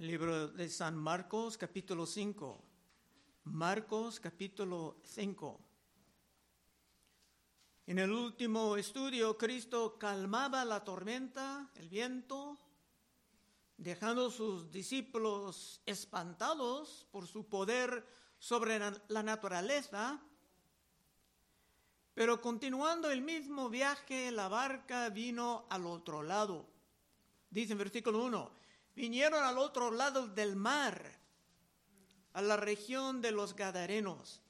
Libro de San Marcos, capítulo 5. Marcos, capítulo 5. En el último estudio, Cristo calmaba la tormenta, el viento, dejando a sus discípulos espantados por su poder sobre la naturaleza. Pero continuando el mismo viaje, la barca vino al otro lado. Dice en versículo 1, vinieron al otro lado del mar, a la región de los Gadarenos.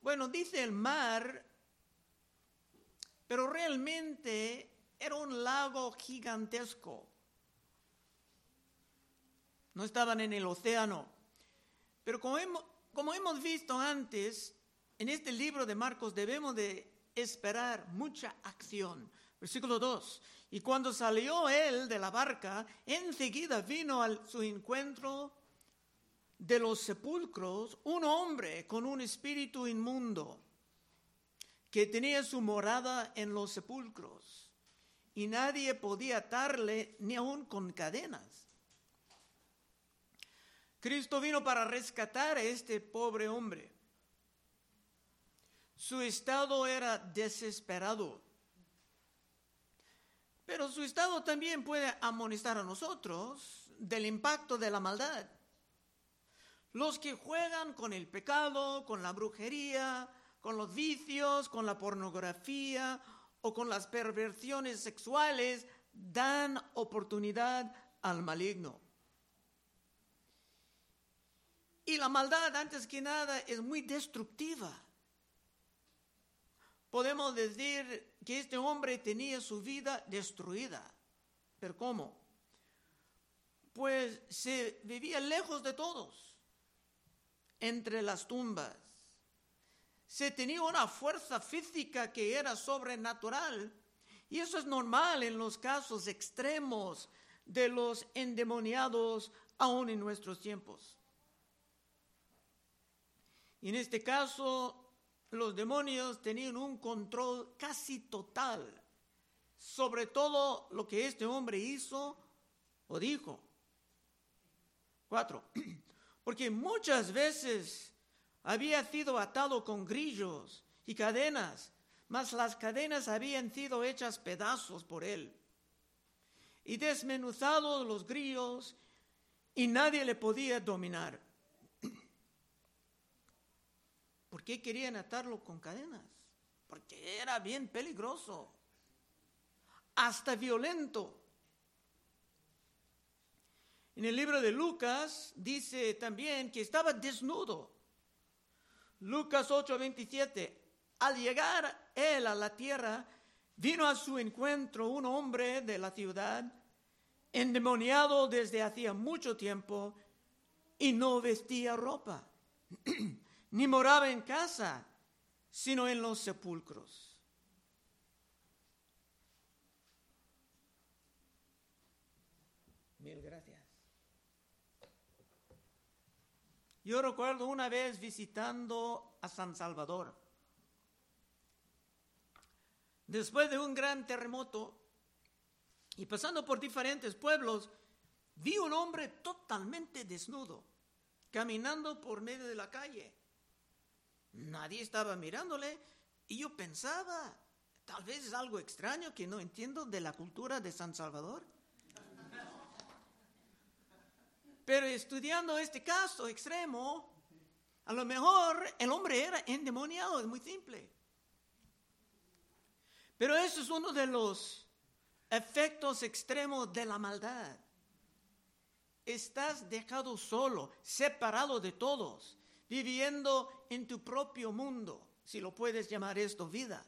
Bueno, dice el mar, pero realmente era un lago gigantesco. No estaban en el océano. Pero como hemos, como hemos visto antes, en este libro de Marcos debemos de esperar mucha acción. Versículo 2. Y cuando salió él de la barca, enseguida vino a su encuentro de los sepulcros un hombre con un espíritu inmundo que tenía su morada en los sepulcros y nadie podía atarle ni aun con cadenas. Cristo vino para rescatar a este pobre hombre. Su estado era desesperado. Pero su estado también puede amonestar a nosotros del impacto de la maldad. Los que juegan con el pecado, con la brujería, con los vicios, con la pornografía o con las perversiones sexuales, dan oportunidad al maligno. Y la maldad, antes que nada, es muy destructiva. Podemos decir que este hombre tenía su vida destruida. ¿Pero cómo? Pues se vivía lejos de todos, entre las tumbas. Se tenía una fuerza física que era sobrenatural. Y eso es normal en los casos extremos de los endemoniados aún en nuestros tiempos. Y en este caso, los demonios tenían un control casi total sobre todo lo que este hombre hizo o dijo. Cuatro, porque muchas veces había sido atado con grillos y cadenas, mas las cadenas habían sido hechas pedazos por él. Y desmenuzados los grillos y nadie le podía dominar. ¿Por qué querían atarlo con cadenas? Porque era bien peligroso, hasta violento. En el libro de Lucas dice también que estaba desnudo. Lucas 8:27, al llegar él a la tierra, vino a su encuentro un hombre de la ciudad, endemoniado desde hacía mucho tiempo, y no vestía ropa. ni moraba en casa, sino en los sepulcros. Mil gracias. Yo recuerdo una vez visitando a San Salvador. Después de un gran terremoto y pasando por diferentes pueblos, vi un hombre totalmente desnudo, caminando por medio de la calle. Nadie estaba mirándole y yo pensaba, tal vez es algo extraño que no entiendo de la cultura de San Salvador. Pero estudiando este caso extremo, a lo mejor el hombre era endemoniado, es muy simple. Pero eso es uno de los efectos extremos de la maldad. Estás dejado solo, separado de todos viviendo en tu propio mundo, si lo puedes llamar esto vida.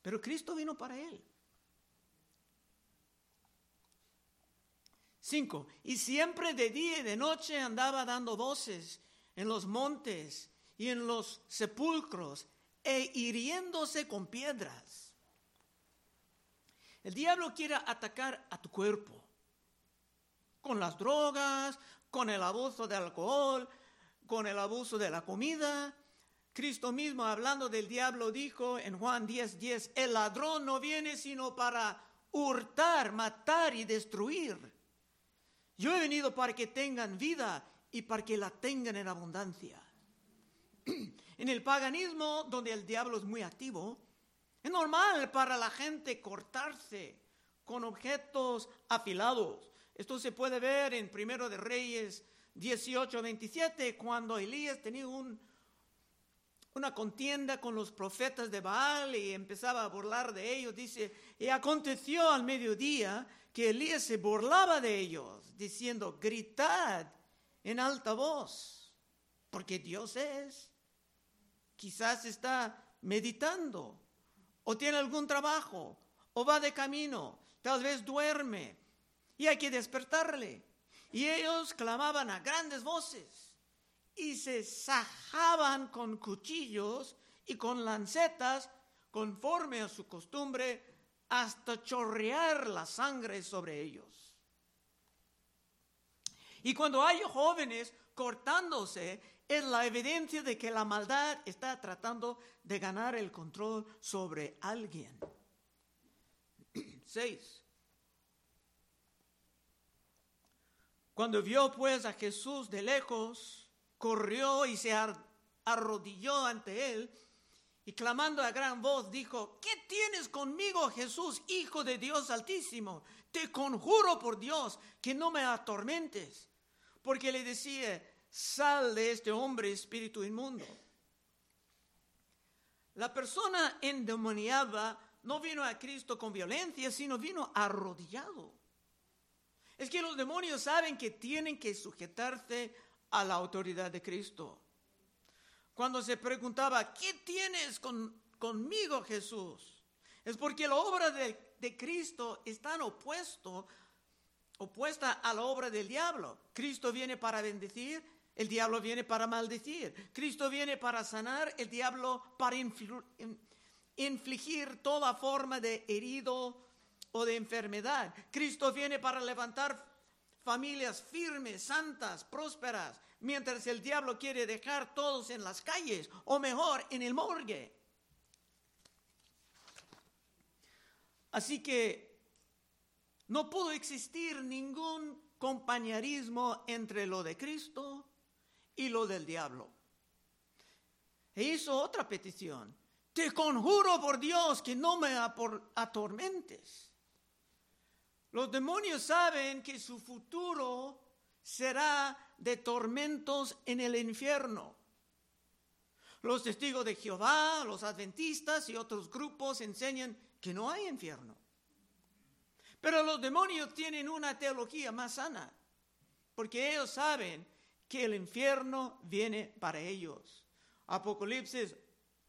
Pero Cristo vino para él. Cinco, y siempre de día y de noche andaba dando voces en los montes y en los sepulcros e hiriéndose con piedras. El diablo quiere atacar a tu cuerpo con las drogas, con el abuso de alcohol, con el abuso de la comida. Cristo mismo hablando del diablo dijo en Juan 10:10, 10, el ladrón no viene sino para hurtar, matar y destruir. Yo he venido para que tengan vida y para que la tengan en abundancia. En el paganismo, donde el diablo es muy activo, es normal para la gente cortarse con objetos afilados. Esto se puede ver en Primero de Reyes 18, 27, cuando Elías tenía un, una contienda con los profetas de Baal y empezaba a burlar de ellos. Dice, y aconteció al mediodía que Elías se burlaba de ellos, diciendo, gritad en alta voz, porque Dios es quizás está meditando, o tiene algún trabajo, o va de camino, tal vez duerme, y hay que despertarle. Y ellos clamaban a grandes voces y se sajaban con cuchillos y con lancetas conforme a su costumbre hasta chorrear la sangre sobre ellos. Y cuando hay jóvenes cortándose, es la evidencia de que la maldad está tratando de ganar el control sobre alguien. Seis. Cuando vio pues a Jesús de lejos, corrió y se arrodilló ante él y clamando a gran voz dijo, ¿qué tienes conmigo Jesús, Hijo de Dios Altísimo? Te conjuro por Dios que no me atormentes. Porque le decía, sal de este hombre espíritu inmundo. La persona endemoniada no vino a Cristo con violencia, sino vino arrodillado. Es que los demonios saben que tienen que sujetarse a la autoridad de Cristo. Cuando se preguntaba, ¿qué tienes conmigo Jesús? Es porque la obra de, de Cristo está opuesto, opuesta a la obra del diablo. Cristo viene para bendecir, el diablo viene para maldecir. Cristo viene para sanar, el diablo para infligir toda forma de herido o de enfermedad. Cristo viene para levantar familias firmes, santas, prósperas, mientras el diablo quiere dejar todos en las calles o mejor en el morgue. Así que no pudo existir ningún compañerismo entre lo de Cristo y lo del diablo. E hizo otra petición. Te conjuro por Dios que no me atormentes. Los demonios saben que su futuro será de tormentos en el infierno. Los testigos de Jehová, los adventistas y otros grupos enseñan que no hay infierno. Pero los demonios tienen una teología más sana, porque ellos saben que el infierno viene para ellos. Apocalipsis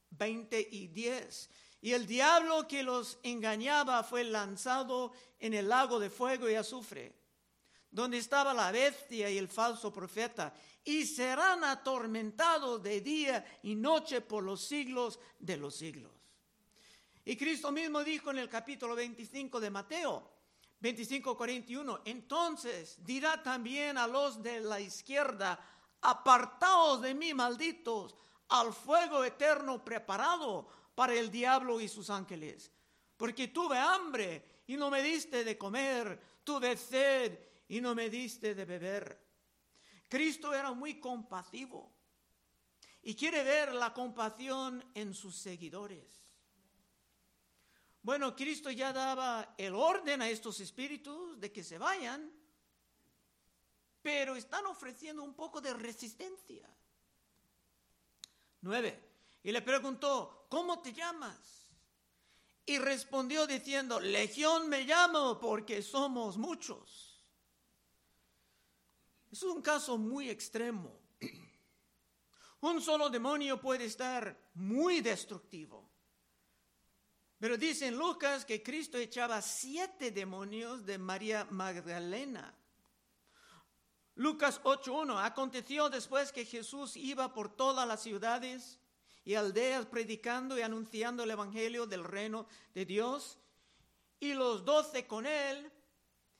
20 y 10. Y el diablo que los engañaba fue lanzado en el lago de fuego y azufre, donde estaba la bestia y el falso profeta, y serán atormentados de día y noche por los siglos de los siglos. Y Cristo mismo dijo en el capítulo 25 de Mateo, 25, 41. Entonces dirá también a los de la izquierda, apartaos de mí, malditos, al fuego eterno preparado para el diablo y sus ángeles. Porque tuve hambre y no me diste de comer, tuve sed y no me diste de beber. Cristo era muy compasivo y quiere ver la compasión en sus seguidores. Bueno, Cristo ya daba el orden a estos espíritus de que se vayan, pero están ofreciendo un poco de resistencia. Nueve. Y le preguntó, ¿cómo te llamas? Y respondió diciendo, Legión me llamo porque somos muchos. Es un caso muy extremo. Un solo demonio puede estar muy destructivo. Pero dice en Lucas que Cristo echaba siete demonios de María Magdalena. Lucas 8.1. Aconteció después que Jesús iba por todas las ciudades y aldeas predicando y anunciando el Evangelio del reino de Dios. Y los doce con él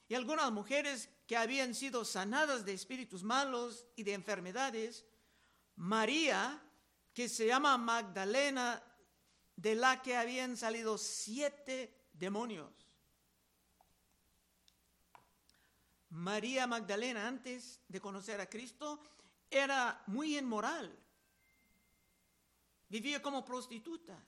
y algunas mujeres que habían sido sanadas de espíritus malos y de enfermedades. María, que se llama Magdalena, de la que habían salido siete demonios. María Magdalena, antes de conocer a Cristo, era muy inmoral. Vivía como prostituta.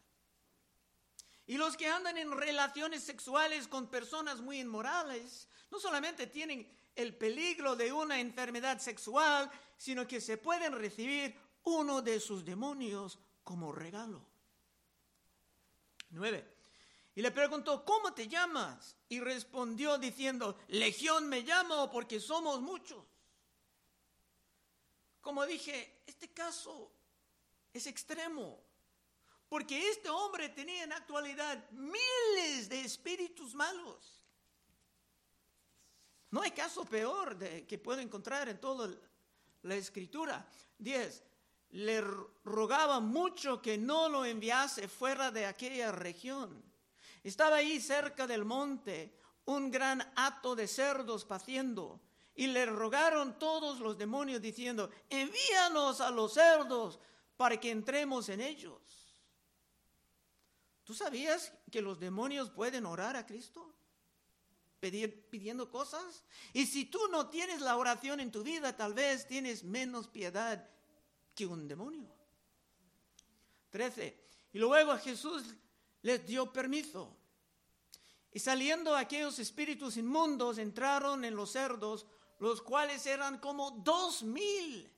Y los que andan en relaciones sexuales con personas muy inmorales, no solamente tienen el peligro de una enfermedad sexual, sino que se pueden recibir uno de sus demonios como regalo. 9. Y le preguntó, ¿cómo te llamas? Y respondió diciendo, Legión me llamo porque somos muchos. Como dije, este caso es extremo, porque este hombre tenía en actualidad miles de espíritus malos. No hay caso peor que puedo encontrar en toda la escritura. 10. Le rogaba mucho que no lo enviase fuera de aquella región estaba ahí cerca del monte un gran hato de cerdos paciendo y le rogaron todos los demonios diciendo, envíanos a los cerdos para que entremos en ellos. ¿Tú sabías que los demonios pueden orar a Cristo? Pidiendo cosas. Y si tú no tienes la oración en tu vida, tal vez tienes menos piedad que un demonio. 13. Y luego Jesús les dio permiso. Y saliendo aquellos espíritus inmundos entraron en los cerdos, los cuales eran como dos mil.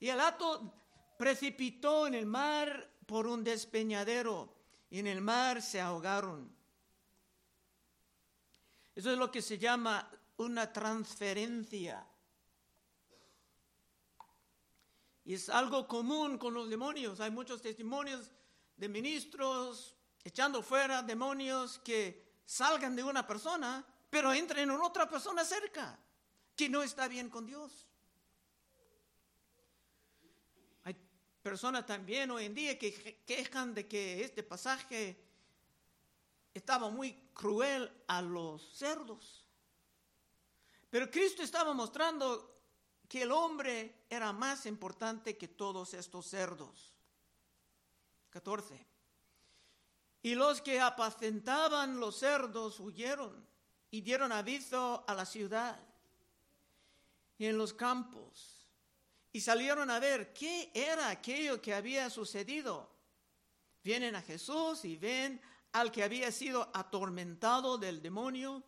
Y el hato precipitó en el mar por un despeñadero y en el mar se ahogaron. Eso es lo que se llama una transferencia. Y es algo común con los demonios. Hay muchos testimonios de ministros echando fuera demonios que salgan de una persona, pero entren en otra persona cerca, que no está bien con Dios. Hay personas también hoy en día que quejan de que este pasaje estaba muy cruel a los cerdos. Pero Cristo estaba mostrando que el hombre era más importante que todos estos cerdos. 14. Y los que apacentaban los cerdos huyeron y dieron aviso a la ciudad y en los campos y salieron a ver qué era aquello que había sucedido. Vienen a Jesús y ven al que había sido atormentado del demonio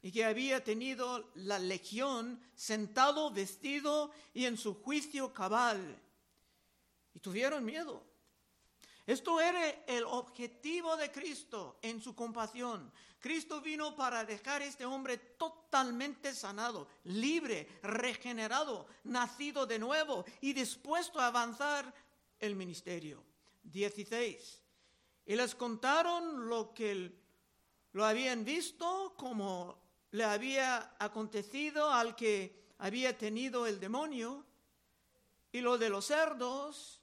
y que había tenido la legión sentado, vestido y en su juicio cabal. Y tuvieron miedo. Esto era el objetivo de Cristo en su compasión. Cristo vino para dejar a este hombre totalmente sanado, libre, regenerado, nacido de nuevo y dispuesto a avanzar el ministerio. 16. Y les contaron lo que lo habían visto, como le había acontecido al que había tenido el demonio, y lo de los cerdos,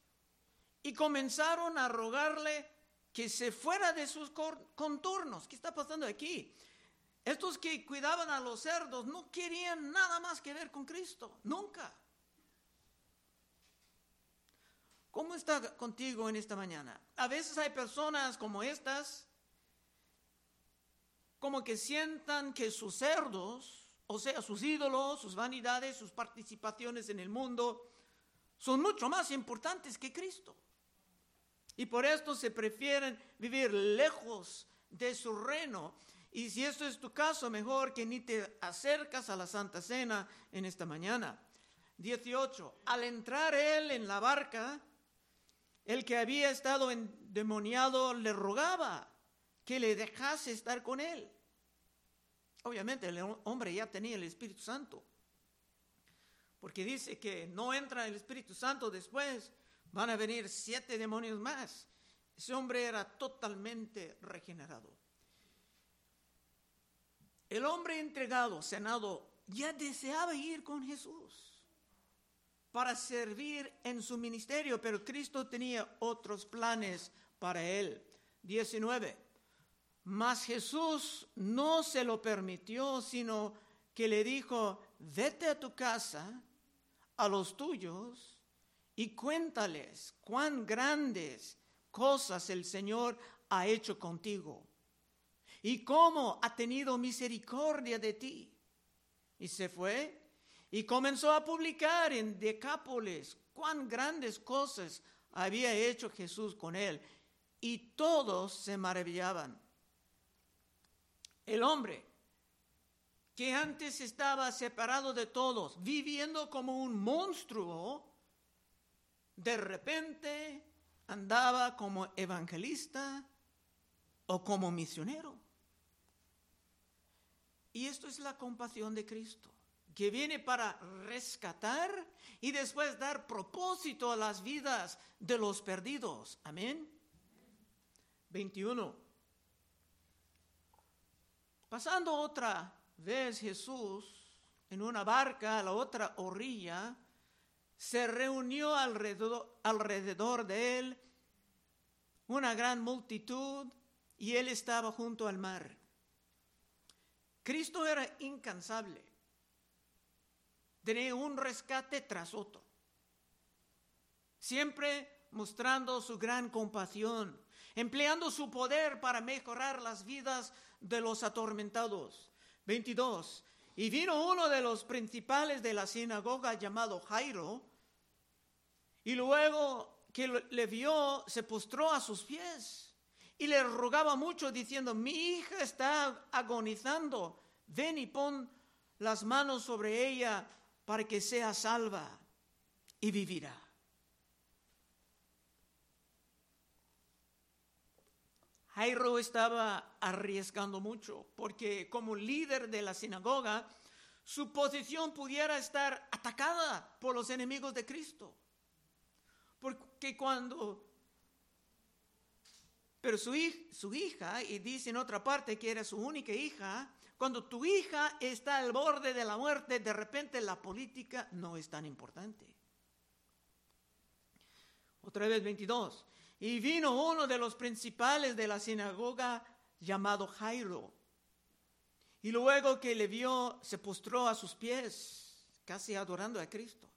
y comenzaron a rogarle que se fuera de sus contornos. ¿Qué está pasando aquí? Estos que cuidaban a los cerdos no querían nada más que ver con Cristo, nunca. ¿Cómo está contigo en esta mañana? A veces hay personas como estas, como que sientan que sus cerdos, o sea, sus ídolos, sus vanidades, sus participaciones en el mundo, son mucho más importantes que Cristo. Y por esto se prefieren vivir lejos de su reino. Y si esto es tu caso, mejor que ni te acercas a la Santa Cena en esta mañana. 18. Al entrar él en la barca, el que había estado endemoniado le rogaba que le dejase estar con él. Obviamente el hombre ya tenía el Espíritu Santo. Porque dice que no entra el Espíritu Santo después van a venir siete demonios más. Ese hombre era totalmente regenerado. El hombre entregado, senado, ya deseaba ir con Jesús para servir en su ministerio, pero Cristo tenía otros planes para él. 19. Mas Jesús no se lo permitió, sino que le dijo, vete a tu casa, a los tuyos, y cuéntales cuán grandes cosas el Señor ha hecho contigo y cómo ha tenido misericordia de ti. Y se fue y comenzó a publicar en Decápolis cuán grandes cosas había hecho Jesús con él. Y todos se maravillaban. El hombre que antes estaba separado de todos, viviendo como un monstruo, de repente andaba como evangelista o como misionero. Y esto es la compasión de Cristo, que viene para rescatar y después dar propósito a las vidas de los perdidos. Amén. 21. Pasando otra vez Jesús en una barca a la otra orilla, se reunió alrededor, alrededor de él una gran multitud y él estaba junto al mar. Cristo era incansable. Tenía un rescate tras otro. Siempre mostrando su gran compasión, empleando su poder para mejorar las vidas de los atormentados. 22. Y vino uno de los principales de la sinagoga llamado Jairo, y luego que le vio, se postró a sus pies y le rogaba mucho diciendo, mi hija está agonizando, ven y pon las manos sobre ella para que sea salva y vivirá. Jairo estaba arriesgando mucho porque como líder de la sinagoga, su posición pudiera estar atacada por los enemigos de Cristo. Porque cuando... Pero su, su hija, y dice en otra parte que era su única hija, cuando tu hija está al borde de la muerte, de repente la política no es tan importante. Otra vez 22. Y vino uno de los principales de la sinagoga llamado Jairo. Y luego que le vio, se postró a sus pies, casi adorando a Cristo.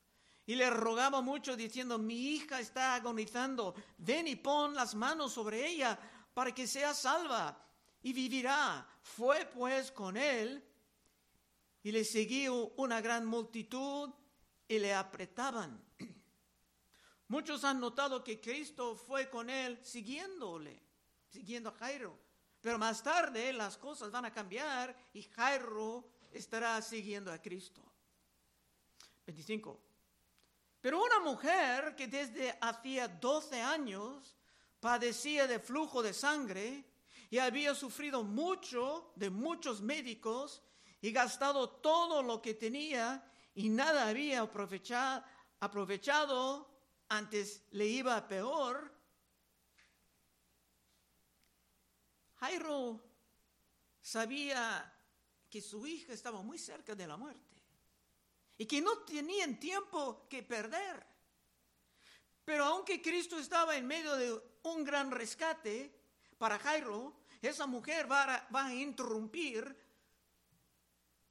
Y le rogaba mucho diciendo, mi hija está agonizando, ven y pon las manos sobre ella para que sea salva y vivirá. Fue pues con él y le siguió una gran multitud y le apretaban. Muchos han notado que Cristo fue con él siguiéndole, siguiendo a Jairo. Pero más tarde las cosas van a cambiar y Jairo estará siguiendo a Cristo. 25. Pero una mujer que desde hacía 12 años padecía de flujo de sangre y había sufrido mucho de muchos médicos y gastado todo lo que tenía y nada había aprovechado, aprovechado antes le iba peor. Jairo sabía que su hija estaba muy cerca de la muerte y que no tenían tiempo que perder. Pero aunque Cristo estaba en medio de un gran rescate para Jairo, esa mujer va a, va a interrumpir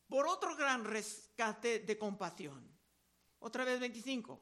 por otro gran rescate de compasión. Otra vez 25.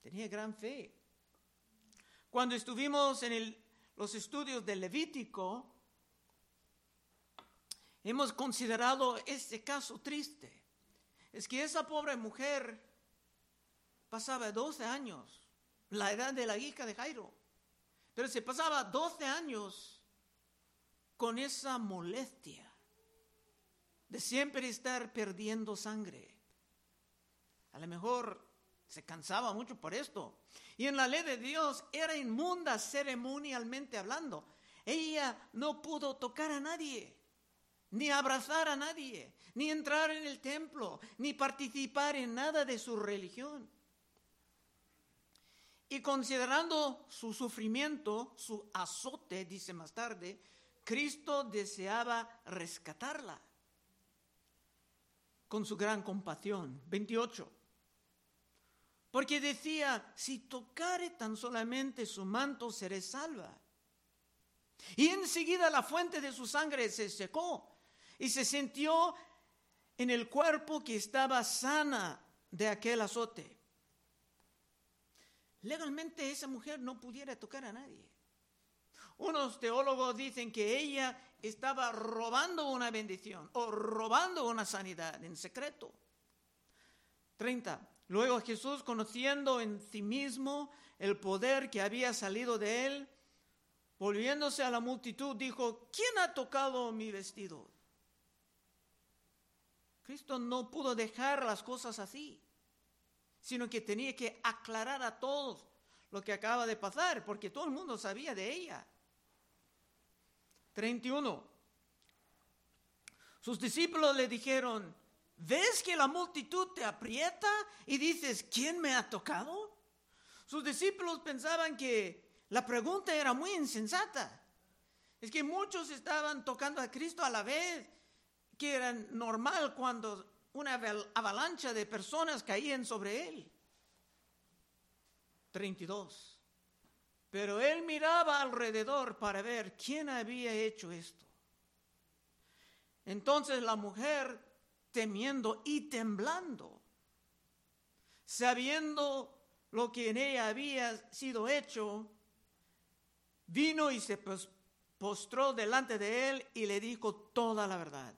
Tenía gran fe. Cuando estuvimos en los estudios del Levítico, hemos considerado este caso triste. Es que esa pobre mujer pasaba 12 años, la edad de la hija de Jairo, pero se pasaba 12 años con esa molestia de siempre estar perdiendo sangre. A lo mejor se cansaba mucho por esto. Y en la ley de Dios era inmunda ceremonialmente hablando. Ella no pudo tocar a nadie, ni abrazar a nadie, ni entrar en el templo, ni participar en nada de su religión. Y considerando su sufrimiento, su azote, dice más tarde, Cristo deseaba rescatarla. con su gran compasión. 28. Porque decía, si tocare tan solamente su manto, seré salva. Y enseguida la fuente de su sangre se secó y se sintió en el cuerpo que estaba sana de aquel azote. Legalmente esa mujer no pudiera tocar a nadie. Unos teólogos dicen que ella estaba robando una bendición o robando una sanidad en secreto. 30. Luego Jesús, conociendo en sí mismo el poder que había salido de él, volviéndose a la multitud, dijo, ¿quién ha tocado mi vestido? Cristo no pudo dejar las cosas así, sino que tenía que aclarar a todos lo que acaba de pasar, porque todo el mundo sabía de ella. 31. Sus discípulos le dijeron, ¿Ves que la multitud te aprieta y dices, ¿quién me ha tocado? Sus discípulos pensaban que la pregunta era muy insensata. Es que muchos estaban tocando a Cristo a la vez, que era normal cuando una avalancha de personas caían sobre él. 32. Pero él miraba alrededor para ver quién había hecho esto. Entonces la mujer temiendo y temblando, sabiendo lo que en ella había sido hecho, vino y se postró delante de él y le dijo toda la verdad.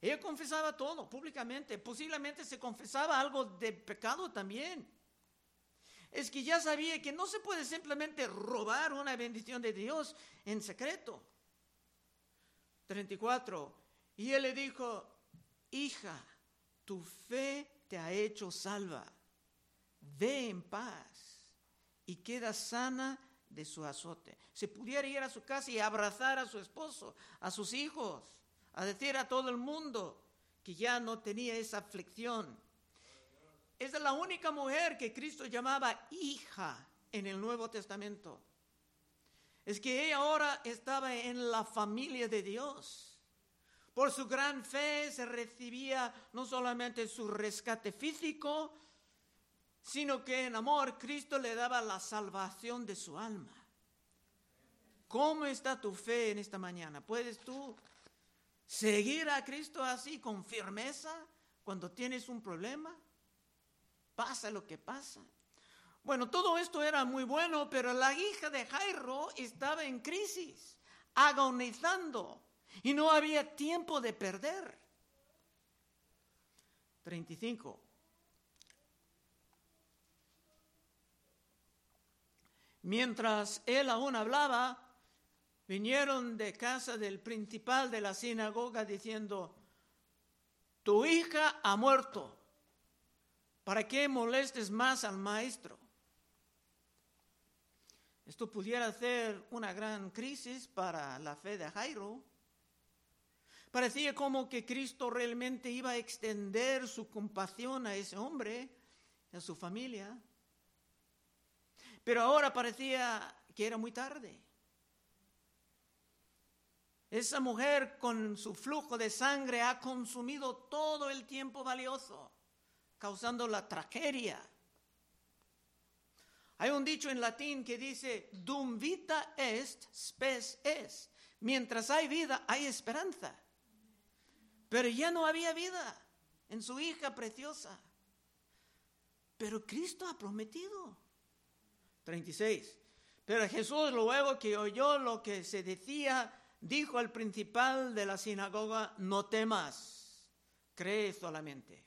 Ella confesaba todo públicamente, posiblemente se confesaba algo de pecado también. Es que ya sabía que no se puede simplemente robar una bendición de Dios en secreto. 34. Y él le dijo, hija, tu fe te ha hecho salva. Ve en paz y queda sana de su azote. Se pudiera ir a su casa y abrazar a su esposo, a sus hijos, a decir a todo el mundo que ya no tenía esa aflicción. Es la única mujer que Cristo llamaba hija en el Nuevo Testamento. Es que ella ahora estaba en la familia de Dios por su gran fe se recibía no solamente su rescate físico, sino que en amor Cristo le daba la salvación de su alma. ¿Cómo está tu fe en esta mañana? ¿Puedes tú seguir a Cristo así con firmeza cuando tienes un problema? Pasa lo que pasa. Bueno, todo esto era muy bueno, pero la hija de Jairo estaba en crisis, agonizando y no había tiempo de perder. 35. Mientras él aún hablaba, vinieron de casa del principal de la sinagoga diciendo, tu hija ha muerto, ¿para qué molestes más al maestro? Esto pudiera ser una gran crisis para la fe de Jairo. Parecía como que Cristo realmente iba a extender su compasión a ese hombre, a su familia. Pero ahora parecía que era muy tarde. Esa mujer con su flujo de sangre ha consumido todo el tiempo valioso, causando la tragedia. Hay un dicho en latín que dice, dum vita est, spes est. Mientras hay vida, hay esperanza. Pero ya no había vida en su hija preciosa. Pero Cristo ha prometido. 36. Pero Jesús luego que oyó lo que se decía, dijo al principal de la sinagoga, no temas, cree solamente.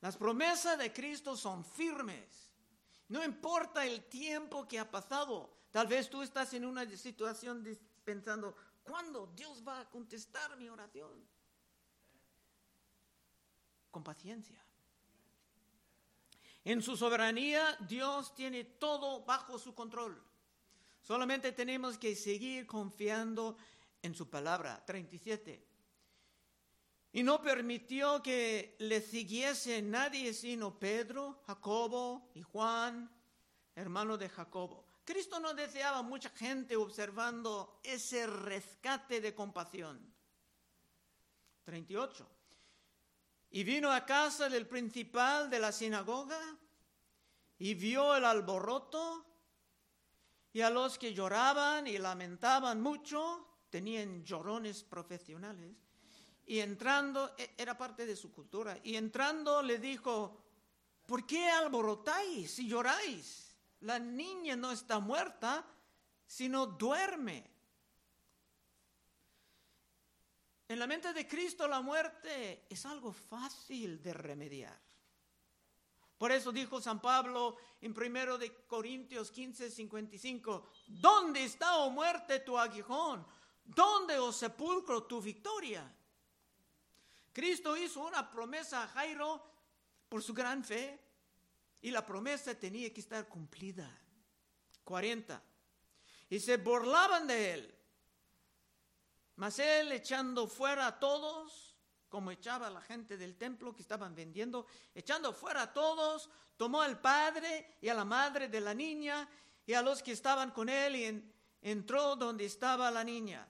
Las promesas de Cristo son firmes. No importa el tiempo que ha pasado. Tal vez tú estás en una situación pensando, ¿cuándo Dios va a contestar mi oración? Con paciencia. En su soberanía Dios tiene todo bajo su control. Solamente tenemos que seguir confiando en su palabra. 37. Y no permitió que le siguiese nadie sino Pedro, Jacobo y Juan, hermano de Jacobo. Cristo no deseaba mucha gente observando ese rescate de compasión. 38. Y vino a casa del principal de la sinagoga y vio el alboroto y a los que lloraban y lamentaban mucho, tenían llorones profesionales, y entrando, e, era parte de su cultura, y entrando le dijo, ¿por qué alborotáis y lloráis? La niña no está muerta, sino duerme. En la mente de Cristo la muerte es algo fácil de remediar. Por eso dijo San Pablo en 1 de Corintios 15, 55, ¿dónde está, oh muerte, tu aguijón? ¿Dónde, oh sepulcro, tu victoria? Cristo hizo una promesa a Jairo por su gran fe y la promesa tenía que estar cumplida. 40. Y se burlaban de él. Mas él echando fuera a todos, como echaba a la gente del templo que estaban vendiendo, echando fuera a todos, tomó al padre y a la madre de la niña y a los que estaban con él y entró donde estaba la niña.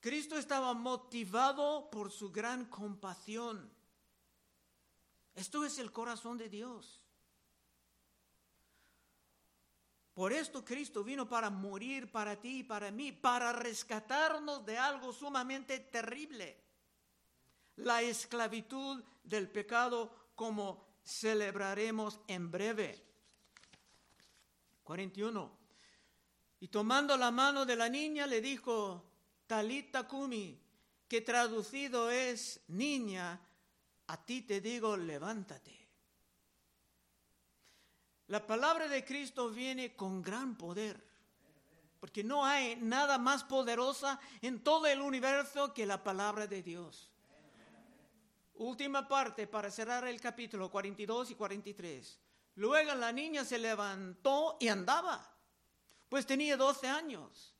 Cristo estaba motivado por su gran compasión. Esto es el corazón de Dios. Por esto Cristo vino para morir para ti y para mí, para rescatarnos de algo sumamente terrible, la esclavitud del pecado como celebraremos en breve. 41. Y tomando la mano de la niña le dijo, Talita Kumi, que traducido es niña, a ti te digo, levántate. La palabra de Cristo viene con gran poder, porque no hay nada más poderosa en todo el universo que la palabra de Dios. Última parte para cerrar el capítulo 42 y 43. Luego la niña se levantó y andaba, pues tenía 12 años.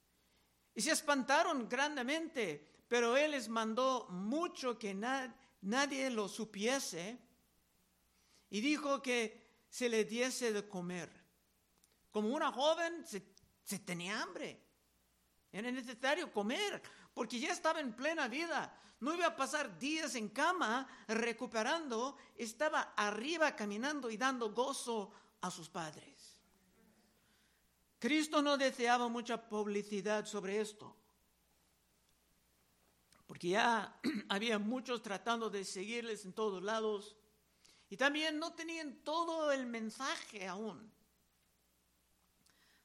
Y se espantaron grandemente, pero él les mandó mucho que nadie lo supiese. Y dijo que se le diese de comer. Como una joven se, tenía hambre. Era necesario comer porque ya estaba en plena vida. No iba a pasar días en cama recuperando, estaba arriba caminando y dando gozo a sus padres. Cristo no deseaba mucha publicidad sobre esto, porque ya había muchos tratando de seguirles en todos lados. Y también no tenían todo el mensaje aún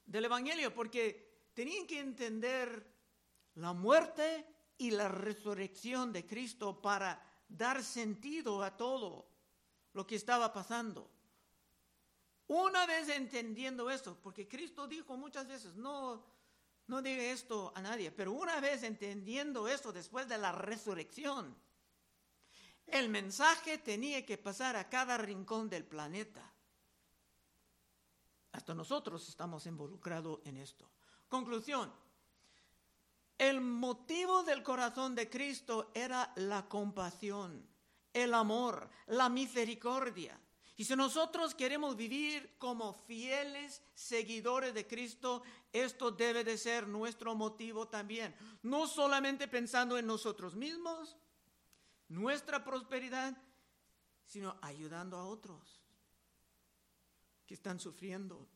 del Evangelio, porque tenían que entender la muerte y la resurrección de Cristo para dar sentido a todo lo que estaba pasando. Una vez entendiendo esto, porque Cristo dijo muchas veces, no, no diga esto a nadie, pero una vez entendiendo esto después de la resurrección, el mensaje tenía que pasar a cada rincón del planeta. Hasta nosotros estamos involucrados en esto. Conclusión. El motivo del corazón de Cristo era la compasión, el amor, la misericordia. Y si nosotros queremos vivir como fieles seguidores de Cristo, esto debe de ser nuestro motivo también. No solamente pensando en nosotros mismos, nuestra prosperidad, sino ayudando a otros que están sufriendo.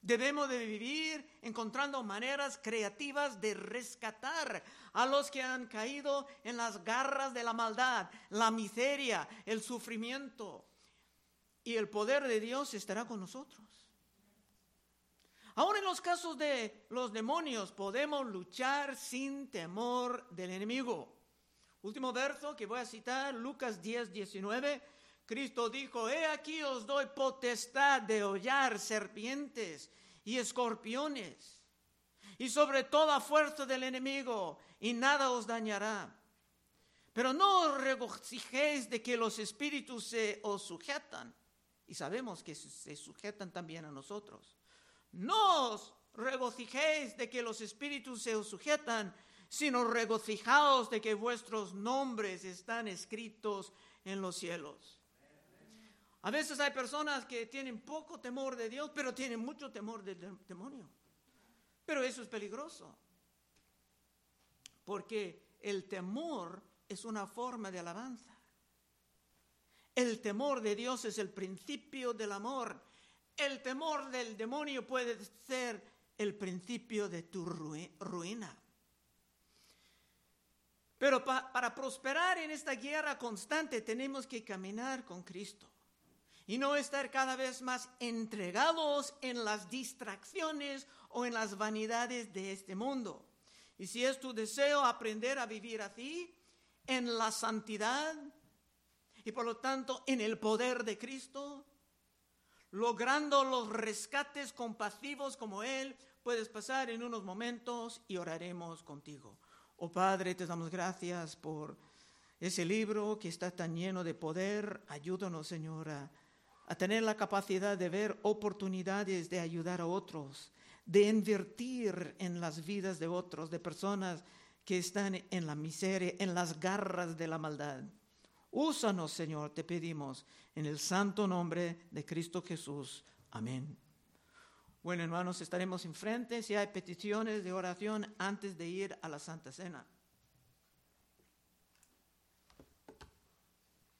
Debemos de vivir encontrando maneras creativas de rescatar a los que han caído en las garras de la maldad, la miseria, el sufrimiento. Y el poder de Dios estará con nosotros. Ahora en los casos de los demonios podemos luchar sin temor del enemigo. Último verso que voy a citar, Lucas 10, 19. Cristo dijo, he aquí os doy potestad de hollar serpientes y escorpiones y sobre toda fuerza del enemigo y nada os dañará. Pero no os regocijéis de que los espíritus se os sujetan y sabemos que se sujetan también a nosotros. No os regocijéis de que los espíritus se os sujetan, sino regocijaos de que vuestros nombres están escritos en los cielos. A veces hay personas que tienen poco temor de Dios, pero tienen mucho temor del demonio. Pero eso es peligroso. Porque el temor es una forma de alabanza. El temor de Dios es el principio del amor. El temor del demonio puede ser el principio de tu ruina. Pero para prosperar en esta guerra constante tenemos que caminar con Cristo y no estar cada vez más entregados en las distracciones o en las vanidades de este mundo. Y si es tu deseo aprender a vivir así, en la santidad y por lo tanto en el poder de Cristo, logrando los rescates compasivos como Él, puedes pasar en unos momentos y oraremos contigo. Oh Padre, te damos gracias por ese libro que está tan lleno de poder. Ayúdanos, Señor, a, tener la capacidad de ver oportunidades de ayudar a otros, de invertir en las vidas de otros, de personas que están en la miseria, en las garras de la maldad. Úsanos, Señor, te pedimos, en el santo nombre de Cristo Jesús. Amén. Bueno, hermanos, estaremos enfrente si hay peticiones de oración antes de ir a la Santa Cena.